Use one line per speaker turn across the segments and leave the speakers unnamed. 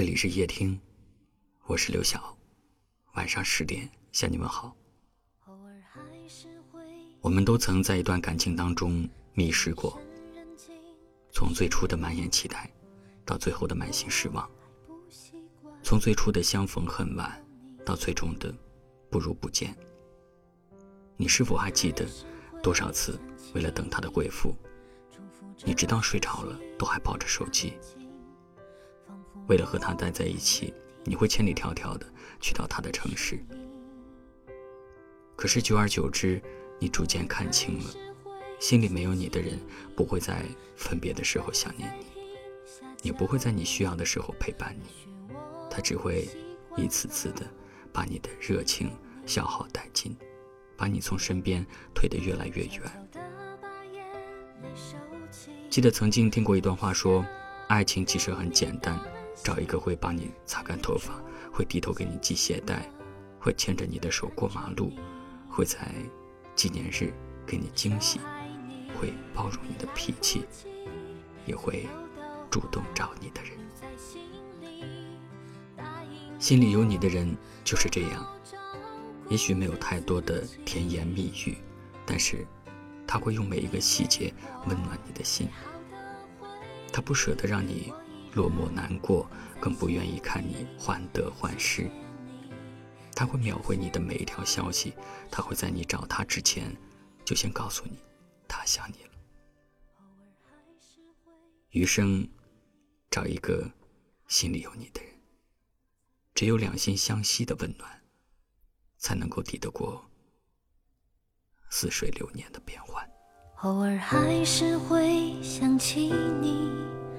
这里是夜听，我是刘晓。晚上十点向你们好。我们都曾在一段感情当中迷失过，从最初的满眼期待，到最后的满心失望；从最初的相逢恨晚，到最终的不如不见。你是否还记得
多少次为了等
他的回复，
你直到睡着了
都还抱着手机？为了和他待在一起，你会千里迢迢的去到他的城市。可是久而久之，你逐渐看清了，心里没有你的人不会在分别的时候想念你，
也不会在你
需要的时候陪伴
你，
他只会
一次次的
把你的热情消耗殆尽。把你从身边推得越来越远。记得曾经听过一段话，说爱情其实很简单，找一个会帮你擦干头发，会低头给你系鞋带，会牵着你的手过马路，会在纪念日给你惊喜，
会
包容你的脾气，也会
主动
找你的人。心里有你的人就是这样。
也许没有太多的
甜言蜜语，但是他会用每一个细节温暖你的心。他不舍得让你落寞难过，更不愿意看你患得患失。他会秒回你的每一条消息，他会在你找他之前就先告诉你，他想你了。余生，找一个心里有你的人。只有两心相惜的温暖。才能够抵得过似水流年的变幻。
偶尔还是会想起你，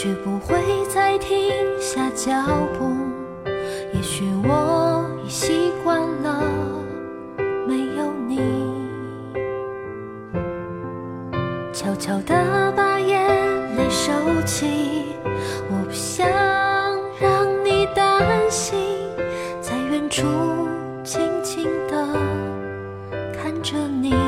却不会再停下脚步。也许我已习惯了没有你，悄悄地把眼泪收起，我不想让你担心，在远处静静地看着你。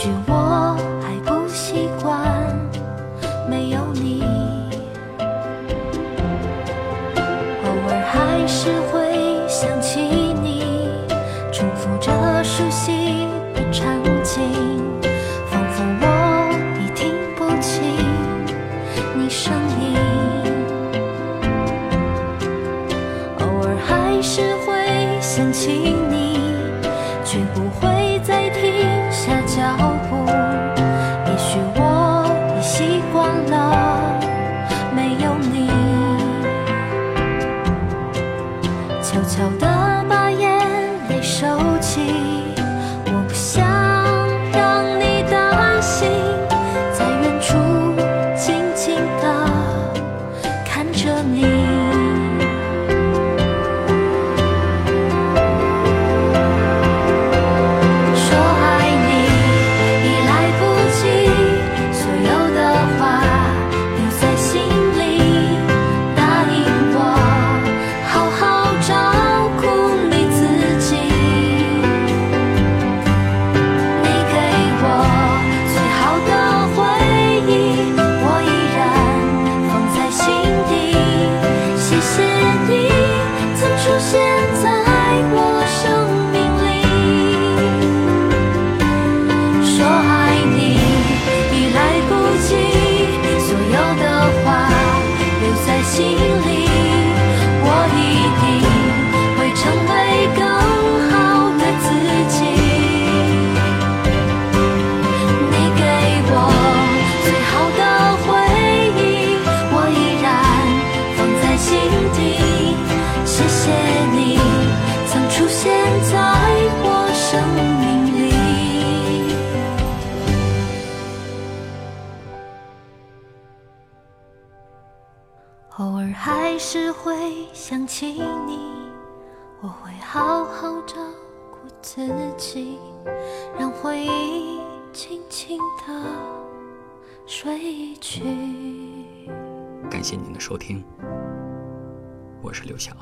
也许我还不习惯没有你，偶尔还是会想起你，重复着熟悉的场景，仿佛我已听不清你声音，偶尔还是会想起你，却不会。悄悄的偶尔还是会想起你，我会好好照顾自己，让回忆轻轻地睡去。
感谢您的收听，我是刘晓。